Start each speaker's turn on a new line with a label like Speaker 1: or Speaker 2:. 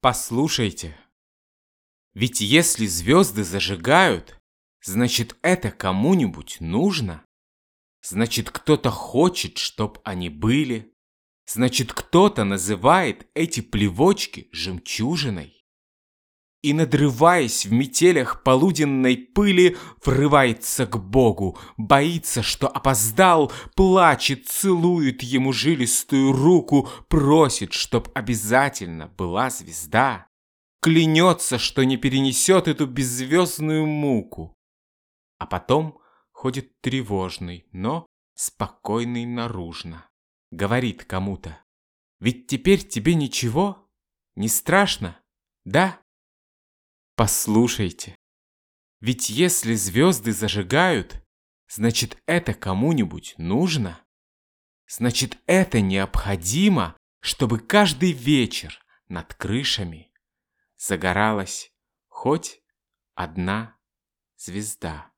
Speaker 1: Послушайте, ведь если звезды зажигают, значит это кому-нибудь нужно. Значит кто-то хочет, чтоб они были. Значит кто-то называет эти плевочки жемчужиной и, надрываясь в метелях полуденной пыли, врывается к Богу, боится, что опоздал, плачет, целует ему жилистую руку, просит, чтоб обязательно была звезда. Клянется, что не перенесет эту беззвездную муку. А потом ходит тревожный, но спокойный наружно. Говорит кому-то, ведь теперь тебе ничего, не страшно, да? Послушайте, ведь если звезды зажигают, значит это кому-нибудь нужно. Значит это необходимо, чтобы каждый вечер над крышами загоралась хоть одна звезда.